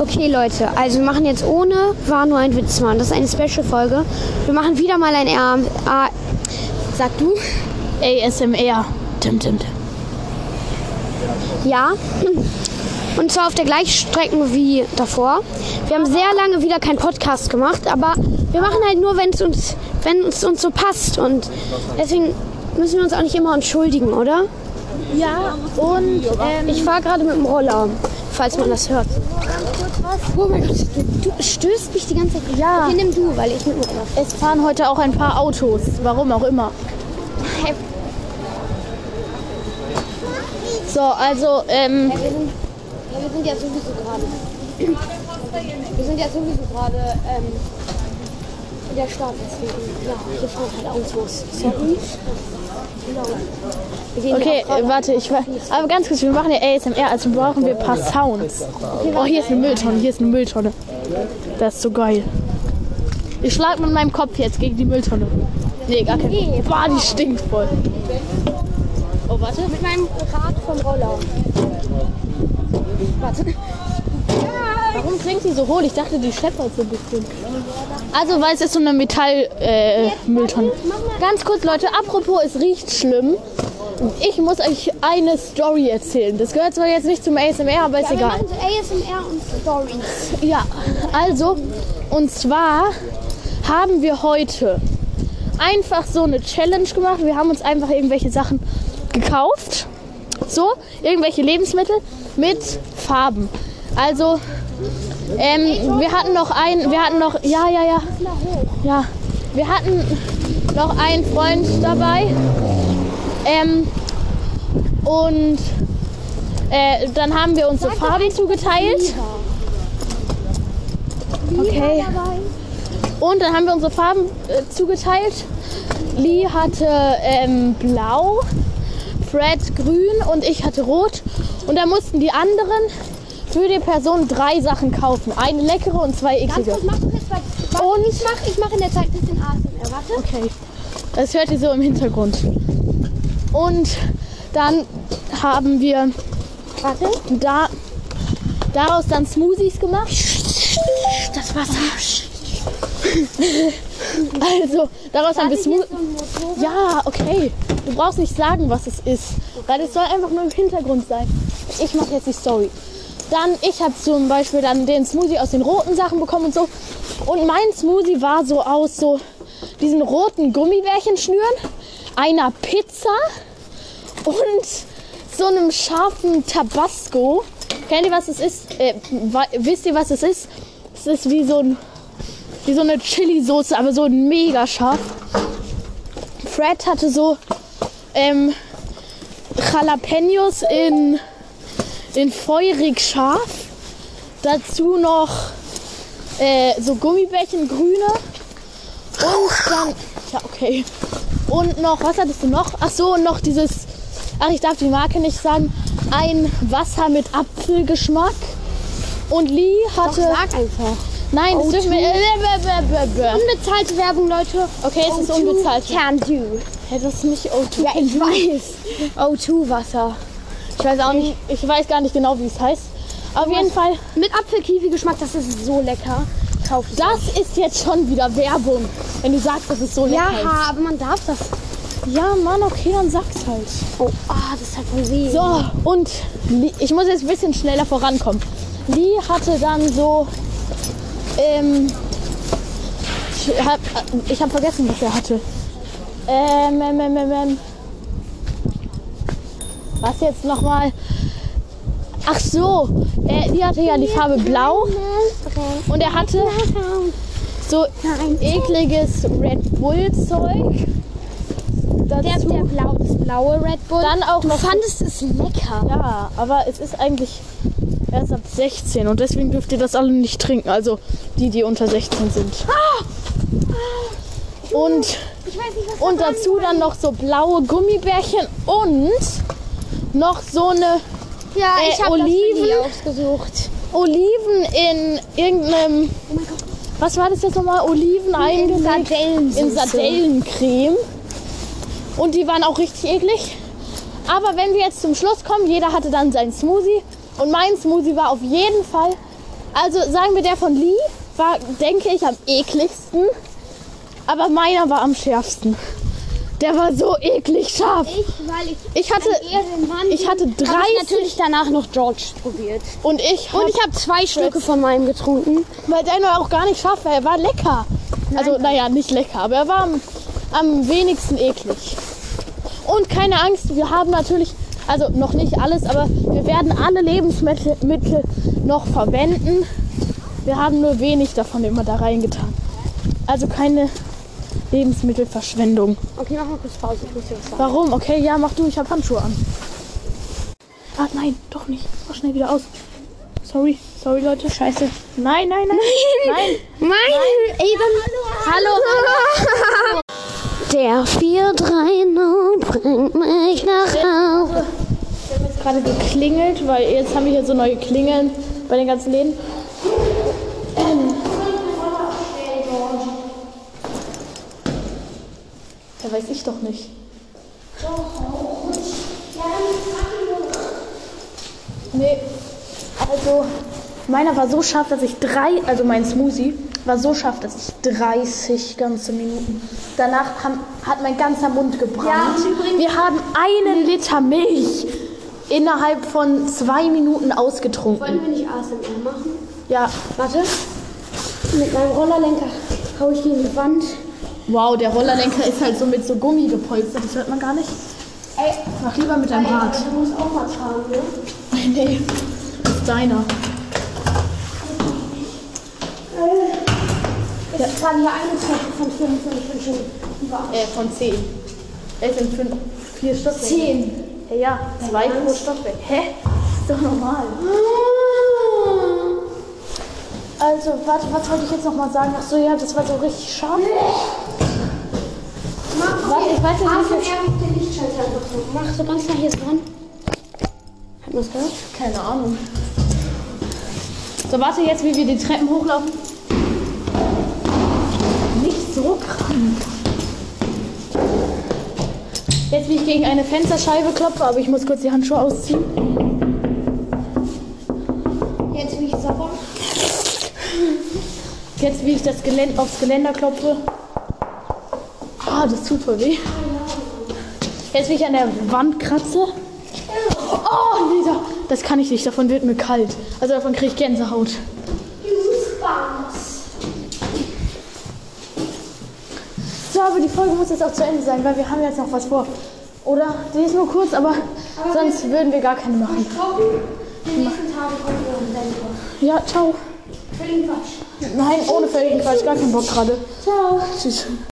Okay, Leute, also wir machen jetzt ohne War nur ein Witz, Mann. Das ist eine Special-Folge. Wir machen wieder mal ein R. A Sag du? ASMR. Dim, dim, dim. Ja. Und zwar auf der gleichen Strecke wie davor. Wir haben sehr lange wieder keinen Podcast gemacht, aber wir machen halt nur, wenn es uns, wenn es uns so passt. Und deswegen müssen wir uns auch nicht immer entschuldigen, oder? Ja, und ähm, Ich fahre gerade mit dem Roller, falls man das hört. Oh mein Gott, du, du stößt mich die ganze Zeit. Ja. Okay, nimm du, weil ich mit fahre. es fahren heute auch ein paar Autos. Warum auch immer. So, also, ähm, wir sind, ja, wir sind ja sowieso gerade. Wir sind ja sowieso gerade ähm, der Stadt, deswegen. Ja, hier fahren halt Autos. Sorry. Genau. Okay, warte, ich war. Aber ganz kurz, wir machen ja ASMR, also brauchen wir ein paar Sounds. Oh, hier ist eine Mülltonne, hier ist eine Mülltonne. Das ist so geil. Ich schlag mit meinem Kopf jetzt gegen die Mülltonne. Nee, gar kein. Boah, die stinkt voll. Oh, warte. Mit meinem Rad vom Roller. Warte. Warum klingt die so hohl? Ich dachte, die scheppert so ein bisschen. Also, weil es ist so eine Metall-Mülltonne. Äh. Ganz kurz, Leute, apropos, es riecht schlimm. Ich muss euch eine Story erzählen. Das gehört zwar jetzt nicht zum ASMR, aber ist Wir egal. so ASMR und Stories. Ja, also, und zwar haben wir heute einfach so eine Challenge gemacht. Wir haben uns einfach irgendwelche Sachen gekauft. So, irgendwelche Lebensmittel mit Farben. Also, ähm, wir hatten noch ein, wir hatten noch, ja, ja, ja, ja, wir hatten noch einen Freund dabei. Ähm, und äh, dann haben wir uns so Farben zugeteilt. Okay. Und dann haben wir unsere Farben äh, zugeteilt. Lee hatte ähm, blau, Fred grün und ich hatte rot. Und da mussten die anderen für die Person drei Sachen kaufen. Eine leckere und zwei Ganz eklige. kurz, mach jetzt weiter. Warte, Und- ich mach, ich mach in der Zeit ein bisschen ASMR. Warte. Okay. Das hört ihr so im Hintergrund. Und dann haben wir Warte. da, daraus dann Smoothies gemacht. Das Wasser. Also, daraus haben wir Warte, Smoothies. so. Ja, okay. Du brauchst nicht sagen, was es ist. Weil es soll einfach nur im Hintergrund sein. Ich mache jetzt die Story. Dann, ich habe zum Beispiel dann den Smoothie aus den roten Sachen bekommen und so. Und mein Smoothie war so aus so diesen roten Gummibärchen schnüren, einer Pizza und so einem scharfen Tabasco. Kennt ihr, was es ist? Äh, wisst ihr, was es ist? Es ist wie so, ein, wie so eine Chili-Soße, aber so mega scharf. Fred hatte so ähm, Jalapenos in, in feurig scharf. Dazu noch äh, so Gummibärchen grüne. Und dann, ja okay. Und noch, was hattest du noch? Ach so, und noch dieses, ach ich darf die Marke nicht sagen, ein Wasser mit Apfelgeschmack. Und Lee Doch, hatte, sag einfach. nein, das O2. dürfen wir, äh, bäh, bäh, bäh. Unbezahlte Werbung, Leute. Okay, es ist unbezahlt. Can do. Hey, das ist nicht O2. Ja, ich weiß. O2 Wasser. Ich weiß auch nicht. Ich weiß gar nicht genau, wie es heißt. Auf jeden Fall, Mit Apfel-Kiwi-Geschmack, das ist so lecker. Kauf das ist jetzt schon wieder Werbung. Wenn du sagst, das ist so lecker. Ja, aber man darf das. Ja, Mann, okay, dann sag's halt. Oh, ah, das ist halt voll weh. So, und ich muss jetzt ein bisschen schneller vorankommen. Lee hatte dann so. Ähm, ich hab, ich hab vergessen, was er hatte. Ähm, ähm, ähm, ähm, ähm. Was jetzt nochmal? Ach so, äh, die hatte ja die Farbe blau und er hatte so ekliges Red Bull Zeug. Der, Dazu. der blau, das blaue Red Bull. Dann auch du noch fandest es lecker. Ja, aber es ist eigentlich erst ab 16 und deswegen dürft ihr das alle nicht trinken. Also die, die unter 16 sind. Und, Ich weiß nicht, und dazu dann noch so blaue Gummibärchen und noch so eine Ja, äh, ich Oliven. Oliven ausgesucht. Oliven in irgendeinem. Oh mein Gott. Was war das jetzt nochmal? Oliven eingelegt Sardellensoße. in Sardellencreme. Und die waren auch richtig eklig. Aber wenn wir jetzt zum Schluss kommen, jeder hatte dann seinen Smoothie. Und mein Smoothie war auf jeden Fall Also sagen wir, der von Lee war, denke ich, am ekligsten. Aber meiner war am schärfsten. Der war so eklig scharf. Ich, weil ich, Ich hatte, ich hatte Hab 30 ich natürlich danach noch George probiert. und ich Und ich habe zwei Stücke von meinem getrunken. weil deiner war auch gar nicht scharf, weil er war lecker. Also naja, nicht lecker, aber er war am, am wenigsten eklig. Und keine Angst, wir haben natürlich, also noch nicht alles, aber wir werden alle Lebensmittel Mittel noch verwenden. Wir haben nur wenig davon immer da reingetan. Also keine Lebensmittelverschwendung. Okay, mach mal kurz Pause. Ich muss dir was sagen. Warum? Okay, ja, mach du, ich habe Handschuhe an. Ah, nein, doch nicht. Mach schnell wieder aus. Sorry, sorry Leute. Scheiße. Nein, nein, nein. Nein. Nein, ey, dann. Hallo, hallo. Der 430 bringt mich nach Hause. Wir haben jetzt gerade geklingelt, weil jetzt haben wir hier so neue Klingeln bei den ganzen Läden. Weiß ich doch nicht. Nee, also meiner war so scharf, dass ich drei, also mein Smoothie war so scharf, dass ich 30 ganze Minuten. Danach haben, hat mein ganzer Mund gebrannt. Ja, übrigens- Wir haben einen Liter Milch innerhalb von zwei Minuten ausgetrunken. Wollen wir nicht ASMR machen? Ja, Warte. Mit meinem Rollerlenker hau ich gegen die Wand. Wow, der Rollerlenker ist halt so mit so Gummi gepolstert, das hört man gar nicht. Ey, Mach lieber mit deinem Rad. du musst auch was haben, ne? Nee, das ist deiner. Es ist gerade hier eine Treppe von 5 und ich bin schon über. Äh, von zehn. Es sind fünf, vier Stockwerke. Zehn. Hey, ja, zwei pro Stockwerk. Hä? Ist doch normal. Also, warte, was wollte ich jetzt noch mal sagen? Ach so, ja, das war so richtig scharf. Warte, ich weiß nicht, wie viel- ASMR mit den Lichtschalter so. Mach so ganz nah hier dran. Hat man es gehört? Keine Ahnung. So, warte jetzt, wie wir die Treppen hochlaufen. Nicht so krank. Jetzt, wie ich gegen eine Fensterscheibe klopfe, aber ich muss kurz die Handschuhe ausziehen. Jetzt, wie ich das Gelän aufs Geländer klopfe. Ah, das tut voll weh. Jetzt, wie ich an der Wand kratze. Oh, da- das kann ich nicht. Davon wird mir kalt. Also davon kriege ich Gänsehaut. So, aber die Folge muss jetzt auch zu Ende sein, weil wir haben jetzt noch was vor. Oder? Die ist nur kurz, aber sonst würden wir gar keine machen. Die nächsten Tage kommen wir und dann Ja, ciao. Den Quatsch. Nein, ohne völligen Quatsch. Gar keinen Bock gerade. Ciao. Tschüss.